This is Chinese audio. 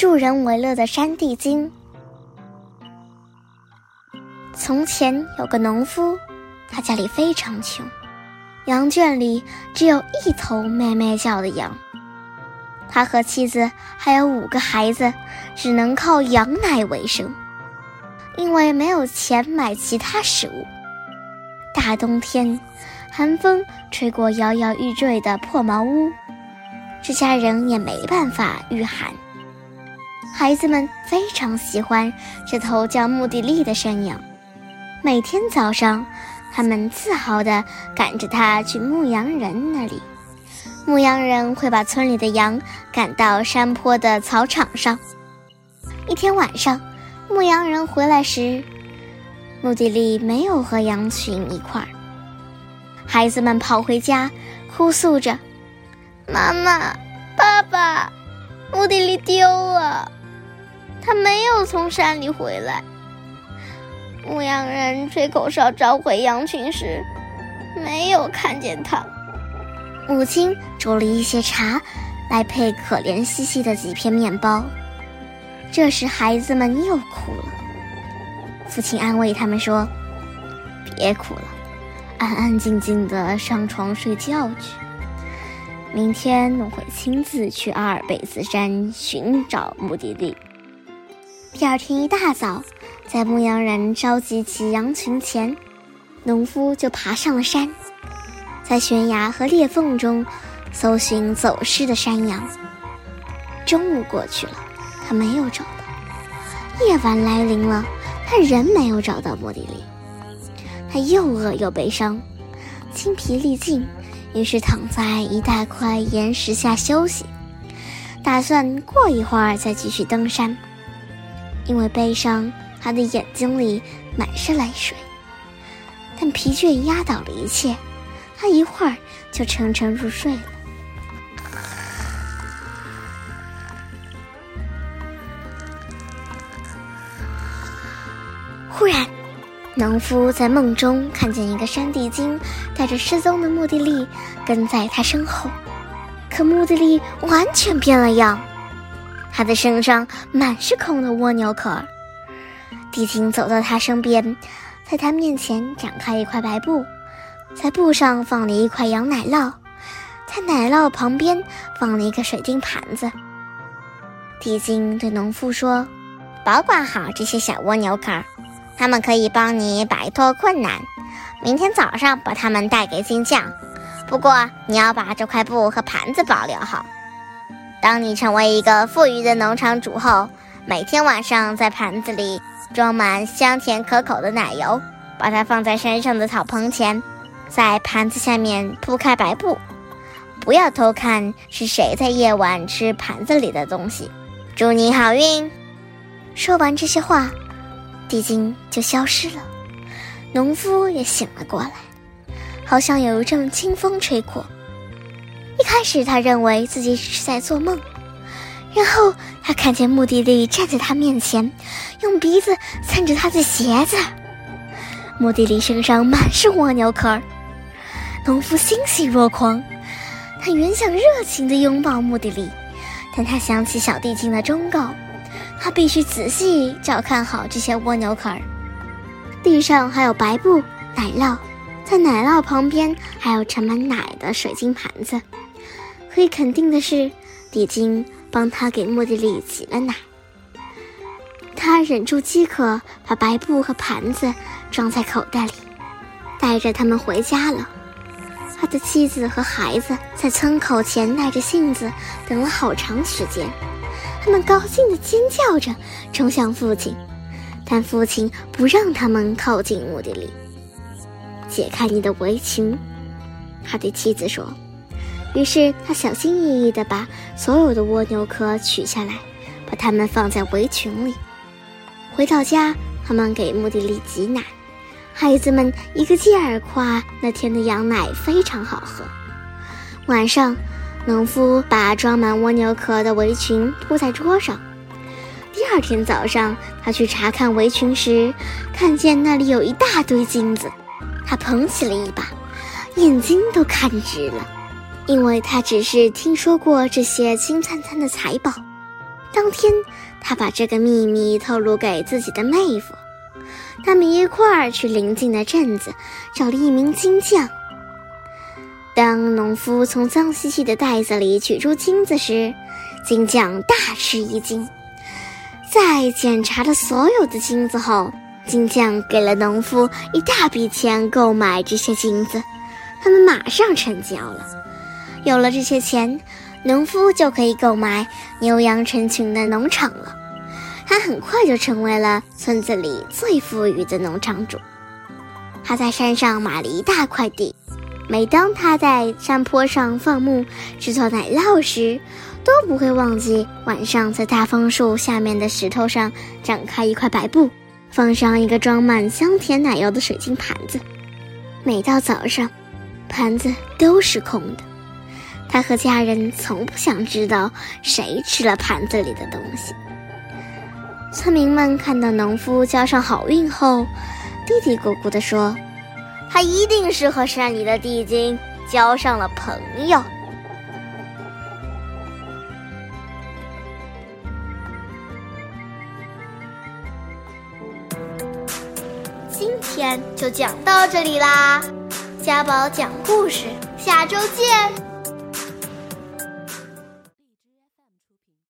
助人为乐的山地精。从前有个农夫，他家里非常穷，羊圈里只有一头咩咩叫的羊。他和妻子还有五个孩子，只能靠羊奶为生，因为没有钱买其他食物。大冬天，寒风吹过摇摇欲坠的破茅屋，这家人也没办法御寒。孩子们非常喜欢这头叫穆迪利的山羊，每天早上，他们自豪地赶着它去牧羊人那里。牧羊人会把村里的羊赶到山坡的草场上。一天晚上，牧羊人回来时，穆迪利没有和羊群一块儿。孩子们跑回家，哭诉着：“妈妈，爸爸，穆迪利丢了，他没有从山里回来。”牧羊人吹口哨召回羊群时，没有看见他。母亲煮了一些茶，来配可怜兮兮的几片面包。这时，孩子们又哭了。父亲安慰他们说：“别哭了，安安静静的上床睡觉去。明天我会亲自去阿尔卑斯山寻找目的地。”第二天一大早，在牧羊人召集起羊群前，农夫就爬上了山。在悬崖和裂缝中搜寻走失的山羊。中午过去了，他没有找到；夜晚来临了，他仍没有找到莫迪利。他又饿又悲伤，精疲力尽，于是躺在一大块岩石下休息，打算过一会儿再继续登山。因为悲伤，他的眼睛里满是泪水，但疲倦压倒了一切。他一会儿就沉沉入睡了。忽然，农夫在梦中看见一个山地精带着失踪的穆迪利跟在他身后，可穆迪利完全变了样，他的身上满是空的蜗牛壳。地精走到他身边，在他面前展开一块白布。在布上放了一块羊奶酪，在奶酪旁边放了一个水晶盘子。地精对农夫说：“保管好这些小蜗牛壳，它们可以帮你摆脱困难。明天早上把它们带给金匠。不过你要把这块布和盘子保留好。当你成为一个富裕的农场主后，每天晚上在盘子里装满香甜可口的奶油，把它放在山上的草棚前。”在盘子下面铺开白布，不要偷看是谁在夜晚吃盘子里的东西。祝你好运！说完这些话，地精就消失了。农夫也醒了过来，好像有一阵清风吹过。一开始他认为自己只是在做梦，然后他看见穆迪利站在他面前，用鼻子蹭着他的鞋子。穆迪利身上满是蜗牛壳儿。农夫欣喜若狂，他原想热情地拥抱穆迪利，但他想起小地精的忠告，他必须仔细照看好这些蜗牛壳儿。地上还有白布、奶酪，在奶酪旁边还有盛满奶的水晶盘子。可以肯定的是，地精帮他给穆迪里挤了奶。他忍住饥渴，把白布和盘子装在口袋里，带着他们回家了。他的妻子和孩子在村口前耐着性子等了好长时间，他们高兴地尖叫着冲向父亲，但父亲不让他们靠近墓地里。解开你的围裙，他对妻子说。于是他小心翼翼地把所有的蜗牛壳取下来，把它们放在围裙里。回到家，他们给墓地里挤奶。孩子们一个劲儿夸那天的羊奶非常好喝。晚上，农夫把装满蜗牛壳的围裙铺在桌上。第二天早上，他去查看围裙时，看见那里有一大堆金子。他捧起了一把，眼睛都看直了，因为他只是听说过这些金灿灿的财宝。当天，他把这个秘密透露给自己的妹夫，他们一块儿去邻近的镇子找了一名金匠。当农夫从脏兮兮的袋子里取出金子时，金匠大吃一惊。在检查了所有的金子后，金匠给了农夫一大笔钱购买这些金子，他们马上成交了。有了这些钱，农夫就可以购买牛羊成群的农场了。他很快就成为了村子里最富裕的农场主。他在山上买了一大块地，每当他在山坡上放牧制作奶酪时，都不会忘记晚上在大枫树下面的石头上展开一块白布，放上一个装满香甜奶油的水晶盘子。每到早上，盘子都是空的。他和家人从不想知道谁吃了盘子里的东西。村民们看到农夫交上好运后，嘀嘀咕咕地说：“他一定是和山里的地精交上了朋友。”今天就讲到这里啦，家宝讲故事，下周见。